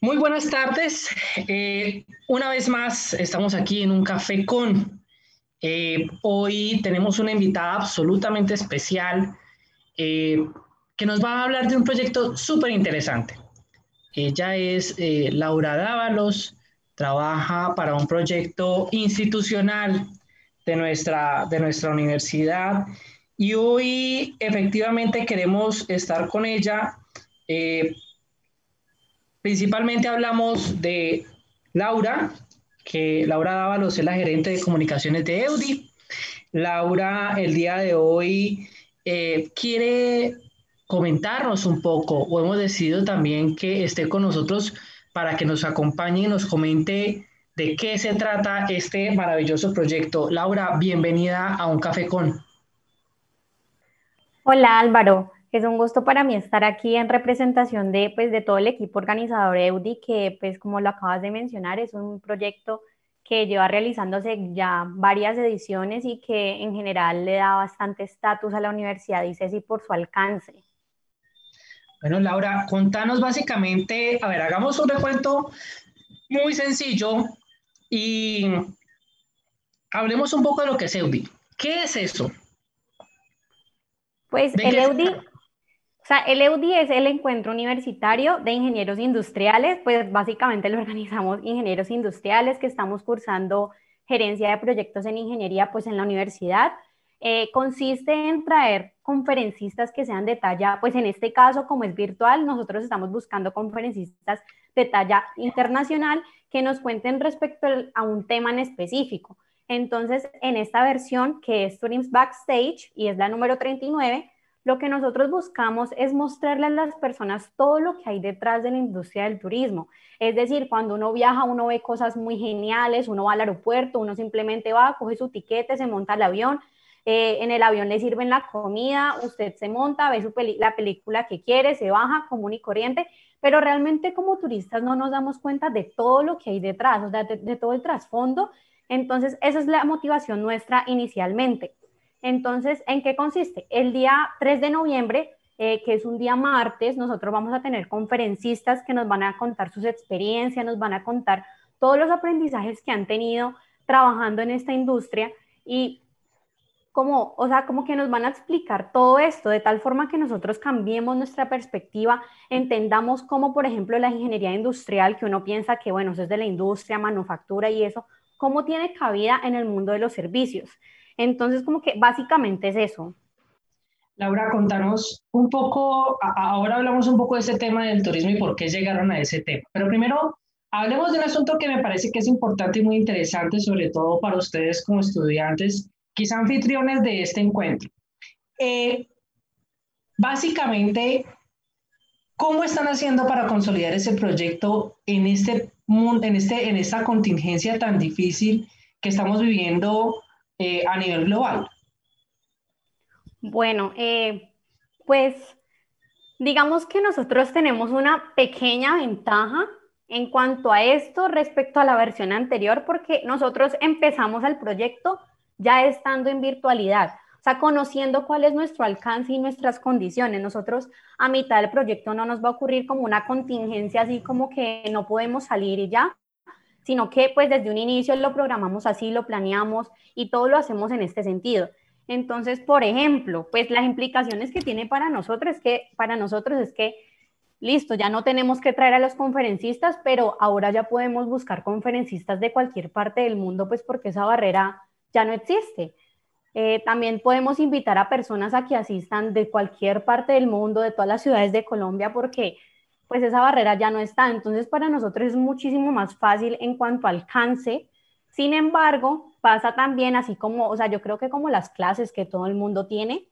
Muy buenas tardes. Eh, una vez más estamos aquí en un café con. Eh, hoy tenemos una invitada absolutamente especial eh, que nos va a hablar de un proyecto súper interesante. Ella es Laura Dávalos, trabaja para un proyecto institucional de nuestra, de nuestra universidad y hoy efectivamente queremos estar con ella Principalmente hablamos de Laura, que Laura Dávalos es la gerente de comunicaciones de Eudi. Laura, el día de hoy, eh, quiere comentarnos un poco, o hemos decidido también que esté con nosotros para que nos acompañe y nos comente de qué se trata este maravilloso proyecto. Laura, bienvenida a Un Café Con. Hola Álvaro, es un gusto para mí estar aquí en representación de, pues, de todo el equipo organizador de EUDI, que pues como lo acabas de mencionar, es un proyecto que lleva realizándose ya varias ediciones y que en general le da bastante estatus a la Universidad de ICESI por su alcance. Bueno, Laura, contanos básicamente, a ver, hagamos un recuento muy sencillo y hablemos un poco de lo que es EUDI. ¿Qué es eso? Pues el EUDI, sea, el EUDI es el encuentro universitario de ingenieros industriales, pues básicamente lo organizamos ingenieros industriales que estamos cursando gerencia de proyectos en ingeniería pues en la universidad. Eh, consiste en traer conferencistas que sean de talla, pues en este caso como es virtual, nosotros estamos buscando conferencistas de talla internacional que nos cuenten respecto a un tema en específico. Entonces, en esta versión que es Turing's Backstage y es la número 39, lo que nosotros buscamos es mostrarle a las personas todo lo que hay detrás de la industria del turismo. Es decir, cuando uno viaja, uno ve cosas muy geniales, uno va al aeropuerto, uno simplemente va, coge su tiquete, se monta al avión, eh, en el avión le sirven la comida, usted se monta, ve la película que quiere, se baja común y corriente, pero realmente como turistas no nos damos cuenta de todo lo que hay detrás, o sea, de todo el trasfondo. Entonces, esa es la motivación nuestra inicialmente. Entonces, ¿en qué consiste? El día 3 de noviembre, eh, que es un día martes, nosotros vamos a tener conferencistas que nos van a contar sus experiencias, nos van a contar todos los aprendizajes que han tenido trabajando en esta industria y como, o sea, como que nos van a explicar todo esto de tal forma que nosotros cambiemos nuestra perspectiva, entendamos cómo, por ejemplo, la ingeniería industrial, que uno piensa que, bueno, eso es de la industria, manufactura y eso, cómo tiene cabida en el mundo de los servicios. Entonces, como que básicamente es eso. Laura, contanos un poco, ahora hablamos un poco de ese tema del turismo y por qué llegaron a ese tema. Pero primero, hablemos de un asunto que me parece que es importante y muy interesante, sobre todo para ustedes como estudiantes, quizá anfitriones de este encuentro. Eh, básicamente, ¿cómo están haciendo para consolidar ese proyecto en, este, en, este, en esta contingencia tan difícil que estamos viviendo eh, a nivel global? Bueno, eh, pues digamos que nosotros tenemos una pequeña ventaja en cuanto a esto respecto a la versión anterior, porque nosotros empezamos el proyecto ya estando en virtualidad, o sea, conociendo cuál es nuestro alcance y nuestras condiciones. Nosotros a mitad del proyecto no nos va a ocurrir como una contingencia así como que no podemos salir y ya, sino que pues desde un inicio lo programamos así, lo planeamos y todo lo hacemos en este sentido. Entonces, por ejemplo, pues las implicaciones que tiene para nosotros es que para nosotros es que listo, ya no tenemos que traer a los conferencistas, pero ahora ya podemos buscar conferencistas de cualquier parte del mundo, pues porque esa barrera ya no existe. Eh, también podemos invitar a personas a que asistan de cualquier parte del mundo, de todas las ciudades de Colombia, porque pues esa barrera ya no está. Entonces, para nosotros es muchísimo más fácil en cuanto al alcance. Sin embargo, pasa también así como, o sea, yo creo que como las clases que todo el mundo tiene,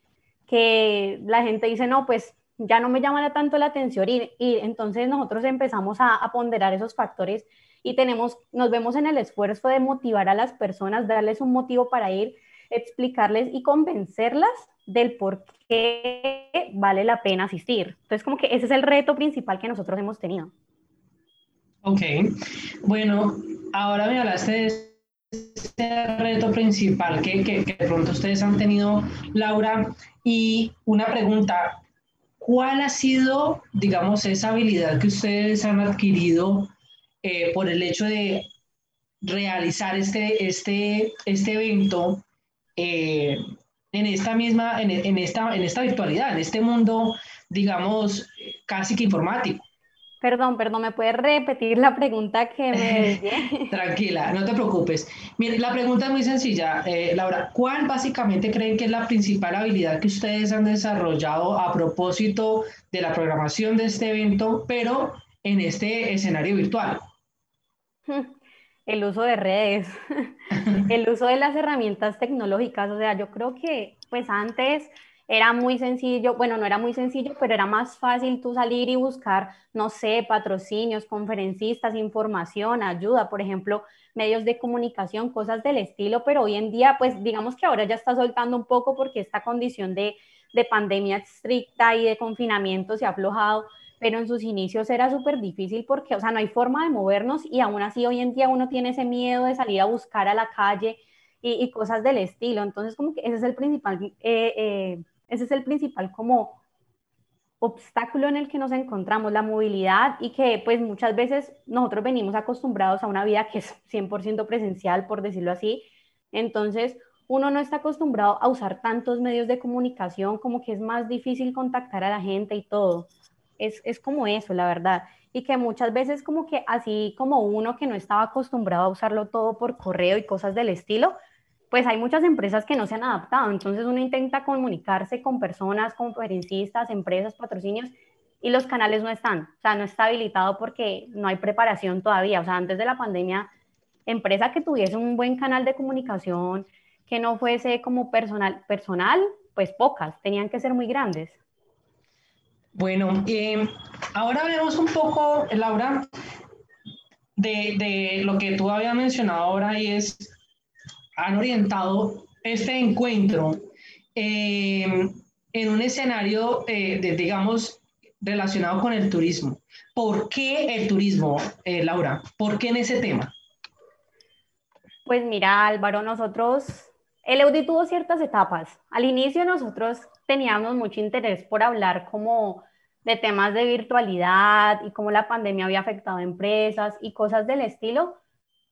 que la gente dice, no, pues ya no me llama tanto la atención y, y entonces nosotros empezamos a, a, ponderar esos factores y tenemos, nos vemos en el esfuerzo de motivar a las personas, darles un motivo para ir, explicarles y convencerlas del por qué vale la pena asistir. Entonces, como que ese es el reto principal que nosotros hemos tenido. Ok, bueno, ahora me hablaste de ese reto principal que, que, que de pronto ustedes han tenido, Laura, y una pregunta, ¿cuál ha sido, digamos, esa habilidad que ustedes han adquirido eh, por el hecho de realizar este, este, este evento eh, en esta misma, en, en, esta, en esta virtualidad, en este mundo, digamos, casi que informático? Perdón, perdón, ¿me puedes repetir la pregunta que me... Tranquila, no te preocupes. Mire, la pregunta es muy sencilla, eh, Laura. ¿Cuál básicamente creen que es la principal habilidad que ustedes han desarrollado a propósito de la programación de este evento, pero en este escenario virtual? El uso de redes, el uso de las herramientas tecnológicas. O sea, yo creo que pues antes era muy sencillo, bueno, no era muy sencillo, pero era más fácil tú salir y buscar, no sé, patrocinios, conferencistas, información, ayuda, por ejemplo, medios de comunicación, cosas del estilo, pero hoy en día, pues digamos que ahora ya está soltando un poco porque esta condición de, de pandemia estricta y de confinamiento se ha aflojado, pero en sus inicios era súper difícil porque, o sea, no hay forma de movernos y aún así hoy en día uno tiene ese miedo de salir a buscar a la calle y, cosas del estilo. Entonces, como que ese es el principal eh, eh, ese es el principal como obstáculo en el que nos encontramos, la movilidad y que pues muchas veces nosotros venimos acostumbrados a una vida que es 100% presencial, por decirlo así. Entonces, uno no está acostumbrado a usar tantos medios de comunicación, como que es más difícil contactar a la gente y todo. Es, es como eso, la verdad. Y que muchas veces como que así como uno que no estaba acostumbrado a usarlo todo por correo y cosas del estilo, pues hay muchas empresas que no se han adaptado. Entonces uno intenta comunicarse con personas, conferencistas, empresas, patrocinios, y los canales no están. O sea, no está habilitado porque no hay preparación todavía. O sea, antes de la pandemia, empresa que tuviese un buen canal de comunicación, que no fuese como personal, personal pues pocas, tenían que ser muy grandes. Bueno, eh, ahora vemos un poco, Laura, de, lo que tú habías mencionado ahora y es han orientado este encuentro eh, en un escenario, eh, digamos, relacionado con el turismo. ¿Por qué el turismo, Laura? ¿Por qué en ese tema? Pues mira, Álvaro, nosotros, Eudi tuvo ciertas etapas. Al inicio nosotros teníamos mucho interés por hablar como de temas de virtualidad y cómo la pandemia había afectado a empresas y cosas del estilo,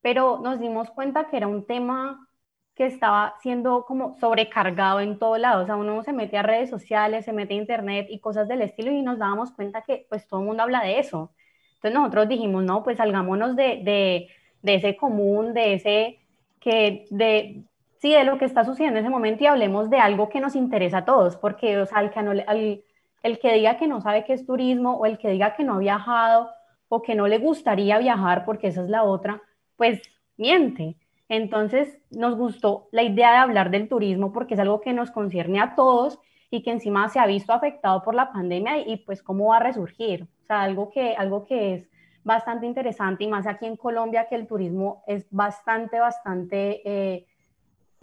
pero nos dimos cuenta que era un tema que estaba siendo como sobrecargado en todo lado. O sea, uno se mete a redes sociales, se mete a internet y cosas del estilo y nos dábamos cuenta que pues todo el mundo habla de eso. Entonces nosotros dijimos, no, pues salgámonos de, de, de ese común, de ese que, de, sí, de lo que está sucediendo en ese momento y hablemos de algo que nos interesa a todos, porque, o sea, el que, el que diga que no sabe qué es turismo o el que diga que no ha viajado o que no le gustaría viajar, porque esa es la otra, pues miente. Entonces, nos gustó la idea de hablar del turismo porque es algo que nos concierne a todos y que encima se ha visto afectado por la pandemia y, pues cómo va a resurgir. O sea, algo que, algo que es bastante interesante y más aquí en Colombia que el turismo es bastante, bastante eh,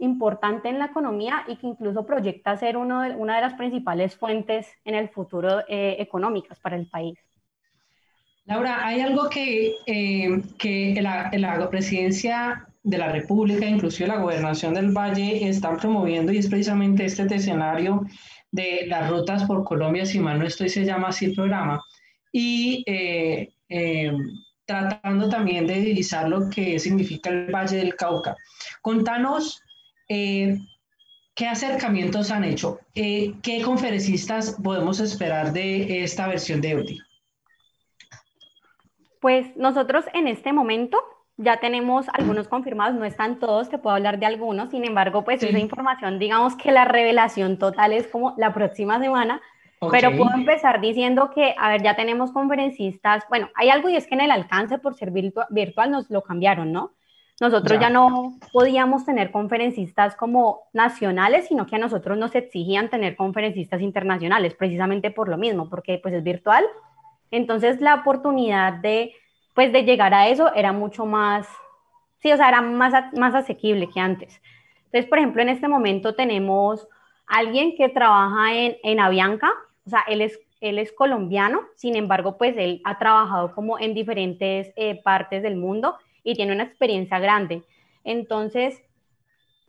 importante en la economía y que incluso proyecta ser uno de, una de las principales fuentes en el futuro eh, económicas para el país. Laura, hay algo que, eh, que la, la presidencia de la República, inclusive la gobernación del Valle, están promoviendo y es precisamente este escenario de las rutas por Colombia, si mal no estoy, se llama así el programa, y eh, eh, tratando también de divisar lo que significa el Valle del Cauca. Contanos eh, qué acercamientos han hecho, qué conferencistas podemos esperar de esta versión de EUTI. Pues nosotros en este momento ya tenemos algunos confirmados, no están todos, te puedo hablar de algunos, sin embargo, pues esa información, digamos que la revelación total es como la próxima semana, pero puedo empezar diciendo que, a ver, ya tenemos conferencistas, bueno, hay algo y es que en el alcance por ser virtual nos lo cambiaron, ¿no? Nosotros ya. ya no podíamos tener conferencistas como nacionales, sino que a nosotros nos exigían tener conferencistas internacionales, precisamente por lo mismo, porque pues es virtual. Entonces la oportunidad de pues de llegar a eso era mucho más, sí, o sea, era más, más asequible que antes. Entonces, por ejemplo, en este momento tenemos alguien que trabaja en, en Avianca, o sea, él es, él es colombiano, sin embargo, pues él ha trabajado como en diferentes eh, partes del mundo y tiene una experiencia grande. Entonces,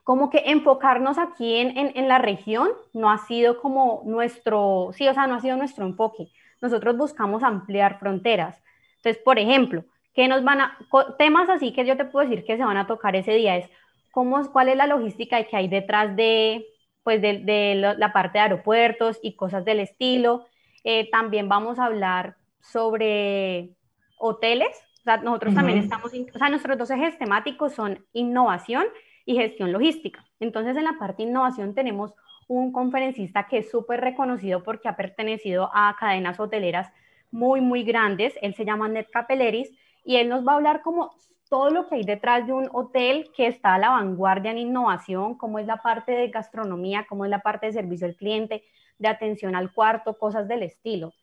como que enfocarnos aquí en, en, la región no ha sido como nuestro, sí, o sea, no ha sido nuestro enfoque. Nosotros buscamos ampliar fronteras. Entonces, por ejemplo, que nos van a, temas así que yo te puedo decir que se van a tocar ese día es cómo, cuál es la logística que hay detrás de, pues, de, de la parte de aeropuertos y cosas del estilo. Eh, también vamos a hablar sobre hoteles. O sea, nosotros también estamos, o sea, nuestros dos ejes temáticos son innovación y gestión logística. Entonces, en la parte de innovación tenemos un conferencista que es súper reconocido porque ha pertenecido a cadenas hoteleras muy, muy grandes. Él se llama Ned Capelleris y él nos va a hablar como todo lo que hay detrás de un hotel que está a la vanguardia en innovación, cómo es la parte de gastronomía, cómo es la parte de servicio al cliente, de atención al cuarto, cosas del estilo.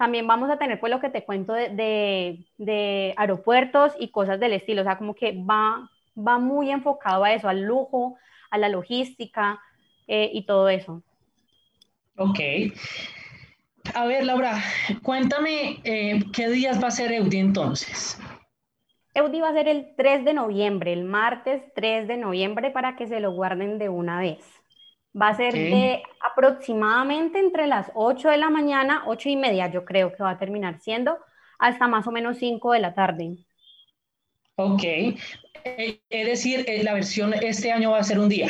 También vamos a tener pues lo que te cuento de, de aeropuertos y cosas del estilo, o sea, como que va va muy enfocado a eso, al lujo, a la logística eh, y todo eso. Ok. A ver, Laura, cuéntame eh, qué días va a ser Eudi entonces. Eudi va a ser el 3 de noviembre, el martes 3 de noviembre, para que se lo guarden de una vez. Va a ser de aproximadamente entre las 8 de la mañana, 8 y media, yo creo que va a terminar siendo, hasta más o menos 5 de la tarde. Ok. Eh, es decir, eh, la versión este año va a ser un día.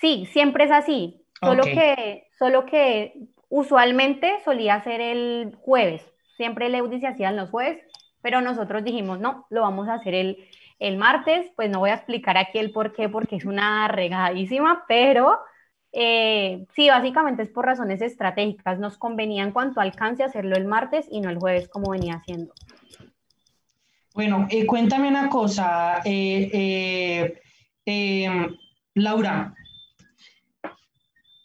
Sí, siempre es así. Solo, que, solo que usualmente solía ser el jueves. Siempre el Eudi se hacía los jueves, pero nosotros dijimos, no, lo vamos a hacer el, el martes. Pues no voy a explicar aquí el por qué, porque es una regadísima, pero eh, sí, básicamente es por razones estratégicas. Nos convenía en cuanto alcance hacerlo el martes y no el jueves como venía haciendo. Bueno, eh, cuéntame una cosa, eh, eh, Laura.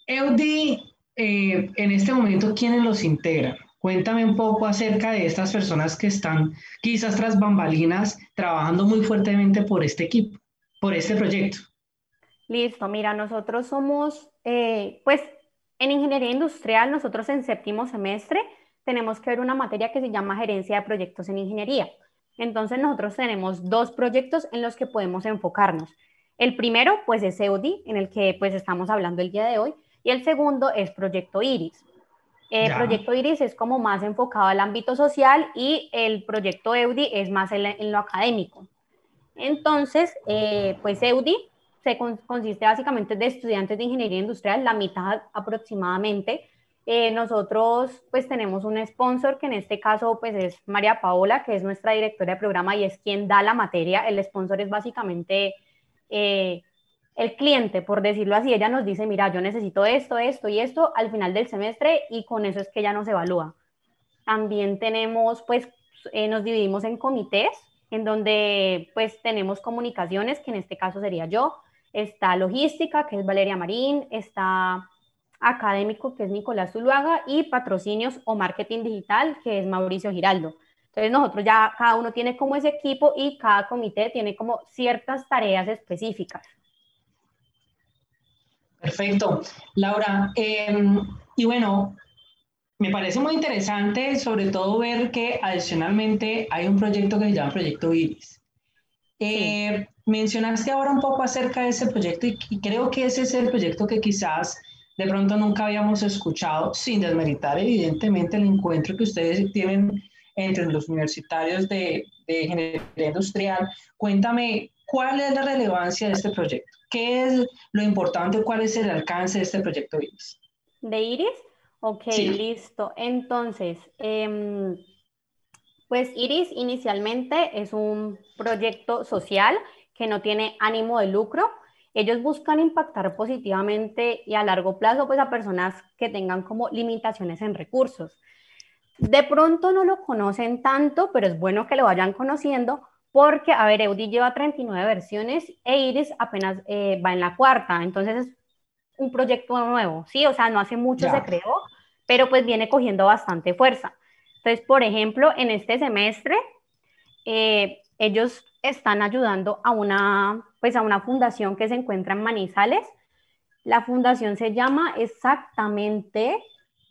Eudi, en este momento, ¿quiénes los integran? Cuéntame un poco acerca de estas personas que están quizás tras bambalinas trabajando muy fuertemente por este equipo, por este proyecto. Listo, mira, nosotros somos, pues en ingeniería industrial, nosotros en séptimo semestre tenemos que ver una materia que se llama gerencia de proyectos en ingeniería. Entonces nosotros tenemos dos proyectos en los que podemos enfocarnos. El primero, pues, es EUDI, en el que pues estamos hablando el día de hoy, y el segundo es Proyecto Iris. Eh, Proyecto Iris es como más enfocado al ámbito social y el Proyecto EUDI es más en, lo académico. Entonces, eh, pues EUDI se consiste básicamente de estudiantes de ingeniería industrial, la mitad aproximadamente, eh, nosotros pues tenemos un sponsor que en este caso pues es María Paola, que es nuestra directora de programa y es quien da la materia. El sponsor es básicamente eh, el cliente, por decirlo así. Ella nos dice, mira, yo necesito esto, esto y esto al final del semestre y con eso es que ella nos evalúa. También tenemos pues, eh, nos dividimos en comités en donde pues tenemos comunicaciones, que en este caso sería yo, está logística, que es Valeria Marín, está académico, que es Nicolás Zuluaga, y patrocinios o marketing digital, que es Mauricio Giraldo. Entonces nosotros ya cada uno tiene como ese equipo y cada comité tiene como ciertas tareas específicas. Perfecto. Laura, em, y bueno, me parece muy interesante sobre todo ver que adicionalmente hay un proyecto que se llama Proyecto Iris. Eh, mencionaste ahora un poco acerca de ese proyecto y creo que ese es el proyecto que quizás de pronto nunca habíamos escuchado, sin desmeritar evidentemente el encuentro que ustedes tienen entre los universitarios de, de ingeniería industrial. Cuéntame, ¿cuál es la relevancia de este proyecto? ¿Qué es lo importante? ¿Cuál es el alcance de este proyecto IRIS? ¿De IRIS? Ok, listo. Entonces, em, pues IRIS inicialmente es un proyecto social que no tiene ánimo de lucro ellos buscan impactar positivamente y a largo plazo pues a personas que tengan como limitaciones en recursos. De pronto no lo conocen tanto, pero es bueno que lo vayan conociendo porque, a ver, Eudi lleva 39 versiones e Iris apenas eh, va en la cuarta, entonces es un proyecto nuevo, ¿sí? O sea, no hace mucho se creó, pero pues viene cogiendo bastante fuerza. Entonces, por ejemplo, en este semestre, eh, ellos están ayudando a una, pues a una fundación que se encuentra en Manizales. La fundación se llama exactamente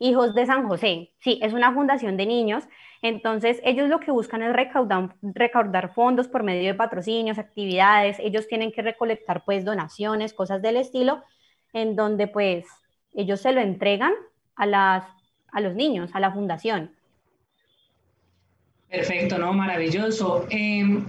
Hijos de San José. Sí, es una fundación de niños. Entonces, ellos lo que buscan es recaudar, fondos por medio de patrocinios, actividades. Ellos tienen que recolectar, pues, donaciones, cosas del estilo, en donde, pues, ellos se lo entregan a, las, a los niños, a la fundación. Perfecto, ¿no? Maravilloso. Em,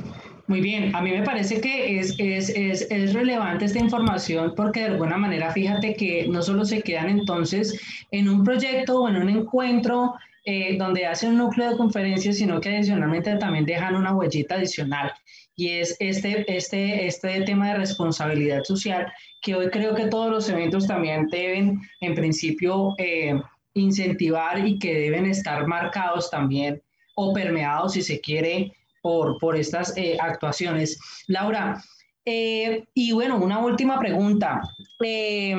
muy bien, a mí me parece que es, es, es, es, relevante esta información porque de alguna manera fíjate que no solo se quedan entonces en un proyecto o en un encuentro eh, donde hacen un núcleo de conferencias, sino que adicionalmente también dejan una huellita adicional. Y es este, este, este tema de responsabilidad social que hoy creo que todos los eventos también deben en principio eh, incentivar y que deben estar marcados también o permeados si se quiere por, por estas eh, actuaciones. Laura, eh, y bueno, una última pregunta. Eh,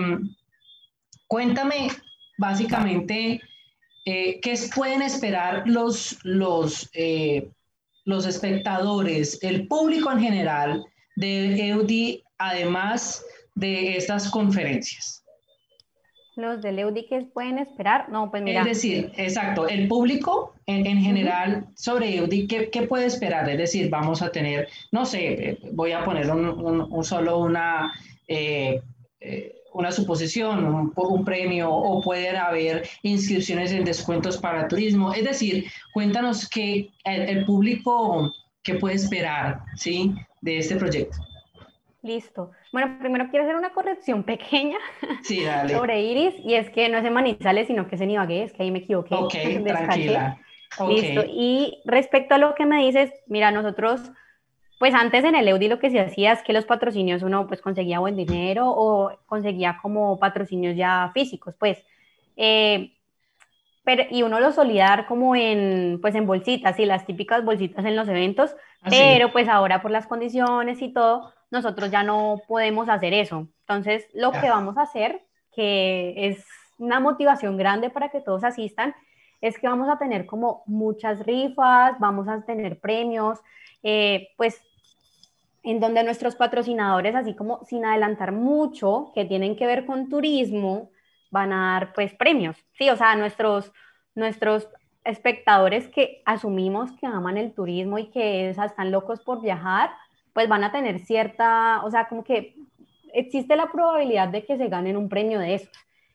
cuéntame básicamente qué pueden esperar los, los, los espectadores, el público en general de EUDI, además de estas conferencias los del EUDI que pueden esperar? No, pues mira. Es decir, exacto, el público en, en general sobre EUDI, ¿qué, ¿qué, puede esperar? Es decir, vamos a tener, no sé, voy a poner un, un, solo una, eh, eh, una suposición, un, un, premio, o pueden haber inscripciones en descuentos para turismo. Es decir, cuéntanos qué el, el público qué puede esperar, ¿sí? De este proyecto. Listo. Bueno, primero quiero hacer una corrección pequeña sí, dale. sobre Iris, y es que no es en Manizales, sino que es en Ibagué, es que ahí me equivoqué. Ok, tranquila. Listo. Y respecto a lo que me dices, mira, nosotros, pues antes en el EUDI lo que se hacía es que los patrocinios uno pues conseguía buen dinero o conseguía como patrocinios ya físicos, pues. Eh, pero, y uno lo solía dar como en, pues en bolsitas, sí, las típicas bolsitas en los eventos, ah, pero pues ahora por las condiciones y todo, nosotros ya no podemos hacer eso. Entonces, lo que vamos a hacer, que es una motivación grande para que todos asistan, es que vamos a tener como muchas rifas, vamos a tener premios, eh, pues en donde nuestros patrocinadores, así como sin adelantar mucho, que tienen que ver con turismo, van a dar pues premios, sí, o sea, nuestros, nuestros espectadores que asumimos que aman el turismo y que están locos por viajar, pues van a tener cierta, o sea, como que existe la probabilidad de que se ganen un premio de esos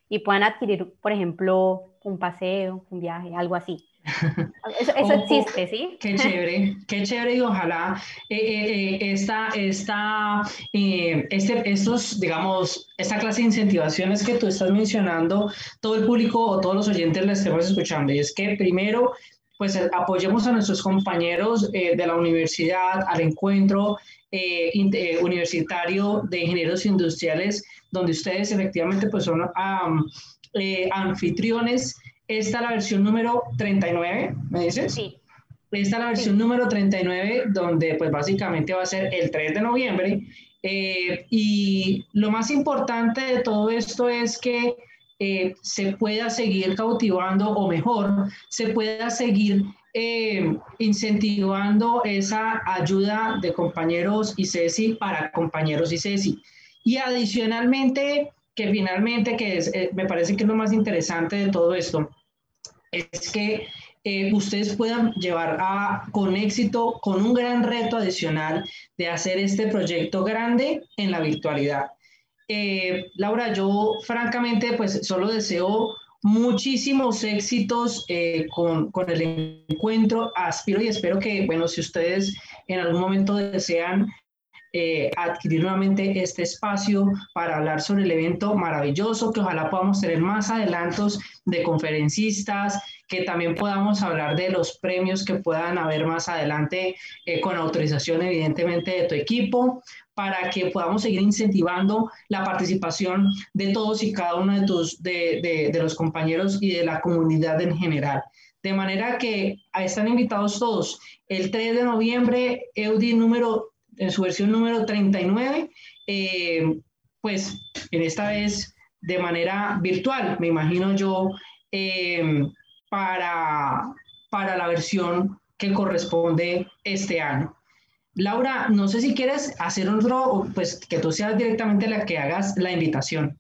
y puedan adquirir, por ejemplo, un paseo, un viaje, algo así. Eso, existe, ¿sí? Qué chévere, qué chévere y ojalá eh, eh, eh esta, esta, eh, este, estos, digamos, esta clase de incentivaciones que tú estás mencionando, todo el público o todos los oyentes la estemos escuchando. Y es que primero pues eh, apoyemos a nuestros compañeros eh, de la universidad al encuentro eh, universitario de ingenieros industriales, donde ustedes efectivamente pues son anfitriones. Esta es la versión número 39, ¿me dices? Sí. Esta es la versión número 39, donde pues básicamente va a ser el 3 de noviembre. y lo más importante de todo esto es que eh, se pueda seguir cautivando o mejor, se pueda seguir eh, incentivando esa ayuda de compañeros y CESI para compañeros y CESI. Y adicionalmente, que finalmente, que es, eh, me parece que es lo más interesante de todo esto, es que ustedes puedan llevar a, con éxito, con un gran reto adicional de hacer este proyecto grande en la virtualidad. Eh, Laura, yo francamente pues solo deseo muchísimos éxitos eh, con, con, el encuentro. Aspiro y espero que, bueno, si ustedes en algún momento desean eh, adquirir nuevamente este espacio para hablar sobre el evento maravilloso, que ojalá podamos tener más adelantos de conferencistas, que también podamos hablar de los premios que puedan haber más adelante con autorización evidentemente de tu equipo para que podamos seguir incentivando la participación de todos y cada uno de, tus, de, de, los compañeros y de la comunidad en general. De manera que están invitados todos. El 3 de noviembre, EUDI número, en su versión número 39, eh, pues en esta vez de manera virtual, me imagino yo, eh, para, para la versión que corresponde este año. Laura, no sé si quieres hacer otro, pues que tú seas directamente la que hagas la invitación.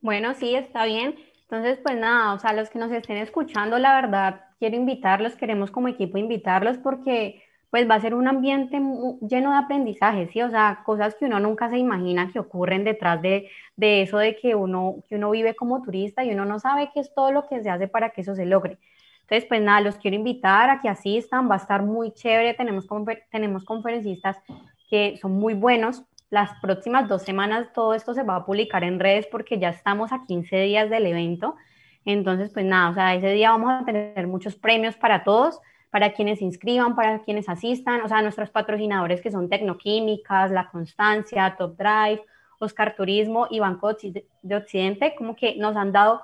Bueno, sí, está bien. Entonces, pues nada, o sea, los que nos estén escuchando, la verdad, quiero invitarlos, queremos como equipo invitarlos porque pues va a ser un ambiente lleno de aprendizaje, ¿sí? O sea, cosas que uno nunca se imagina que ocurren detrás de, de, eso de que uno, que uno vive como turista y uno no sabe qué es todo lo que se hace para que eso se logre. Entonces, pues nada, los quiero invitar a que asistan, va a estar muy chévere, tenemos, tenemos conferencistas que son muy buenos. Las próximas dos semanas todo esto se va a publicar en redes porque ya estamos a 15 días del evento. Entonces, pues nada, o sea, ese día vamos a tener muchos premios para todos para quienes se inscriban, para quienes asistan, o sea, nuestros patrocinadores que son Tecnoquímicas, La Constancia, Top Drive, Oscar Turismo y Banco de Occidente, como que nos han dado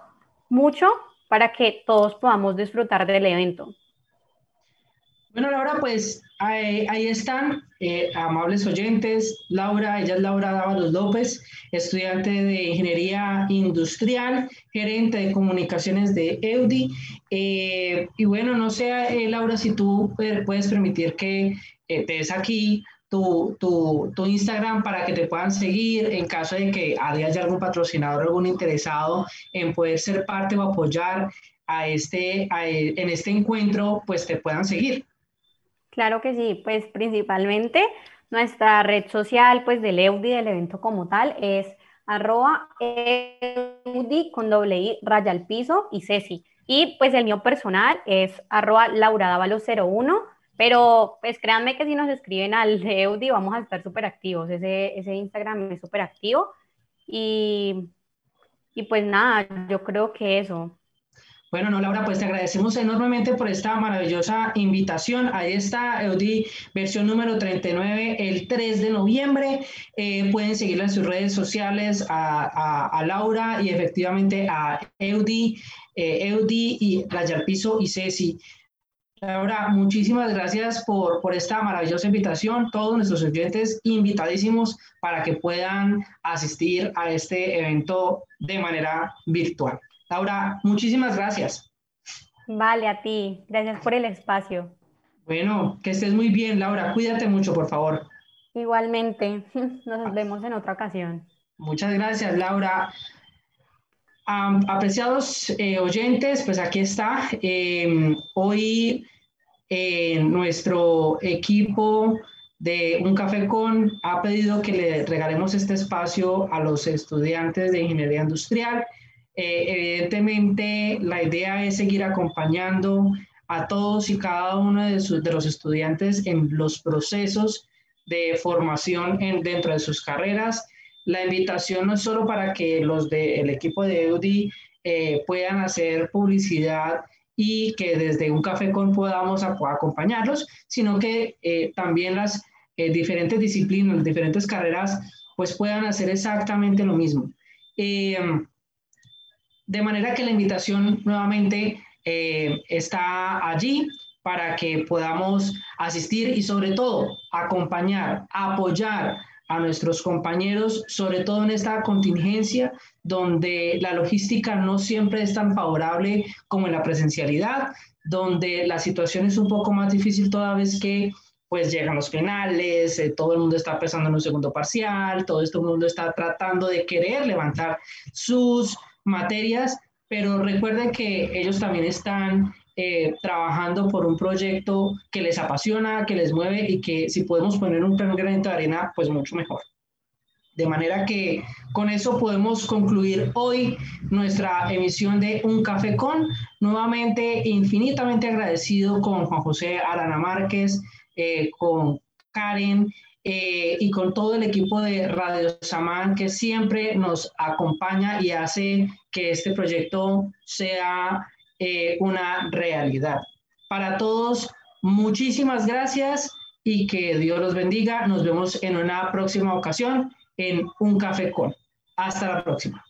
mucho para que todos podamos disfrutar del evento. Bueno, Laura, pues ahí, están, eh, amables oyentes. Laura, ella es Laura Dávalos López, estudiante de Ingeniería Industrial, gerente de comunicaciones de EUDI. Eh, y bueno, no sé, eh, Laura, si tú puedes permitir que te des aquí tu, tu, tu, Instagram para que te puedan seguir en caso de que haya algún patrocinador, algún interesado en poder ser parte o apoyar a este, en este encuentro, pues te puedan seguir. Claro que sí, pues principalmente nuestra red social pues del EUDI, del evento como tal, es arroba EUDI con doble I, raya al piso y Ceci. Y pues el mío personal es arroba lauradavalo 01, pero pues créanme que si nos escriben al EUDI vamos a estar súper activos, ese, ese Instagram es súper activo. Y, y pues nada, yo creo que eso, bueno, no, Laura, pues te agradecemos enormemente por esta maravillosa invitación. Ahí está Eudi, versión número 39, el 3 de noviembre. Eh, pueden seguirla en sus redes sociales a, Laura y efectivamente a Eudi, eh, Eudi y Rayal Piso y Ceci. Laura, muchísimas gracias por, por esta maravillosa invitación. Todos nuestros oyentes invitadísimos para que puedan asistir a este evento de manera virtual. Laura, muchísimas gracias. Vale, a ti. Gracias por el espacio. Bueno, que estés muy bien, Laura. Cuídate mucho, por favor. Igualmente. Nos vemos en otra ocasión. Muchas gracias, Laura. Apreciados eh, oyentes, pues aquí está. Em, hoy eh, nuestro equipo de Un Café Con ha pedido que le regalemos este espacio a los estudiantes de Ingeniería Industrial eh, evidentemente, la idea es seguir acompañando a todos y cada uno de, de los estudiantes en los procesos de formación en, dentro de sus carreras. La invitación no es solo para que los del equipo de EUDI eh, puedan hacer publicidad y que desde un café con podamos acompañarlos, sino que eh, también las diferentes disciplinas, las diferentes carreras, pues puedan hacer exactamente lo mismo. De manera que la invitación nuevamente eh, está allí para que podamos asistir y sobre todo acompañar, apoyar a nuestros compañeros, sobre todo en esta contingencia donde la logística no siempre es tan favorable como en la presencialidad, donde la situación es un poco más difícil toda vez que pues llegan los finales, eh, todo el mundo está pensando en un segundo parcial, todo este mundo está tratando de querer levantar sus materias, pero recuerden que ellos también están eh, trabajando por un proyecto que les apasiona, que les mueve y que si podemos poner un granito de arena, pues mucho mejor. De manera que con eso podemos concluir hoy nuestra emisión de Un Café con. Nuevamente, infinitamente agradecido con Juan José Arana Márquez, eh, con Karen eh, y con todo el equipo de Radio Samán que siempre nos acompaña y hace que este proyecto sea eh, una realidad. Para todos, muchísimas gracias y que Dios los bendiga. Nos vemos en una próxima ocasión en Un Café con. Hasta la próxima.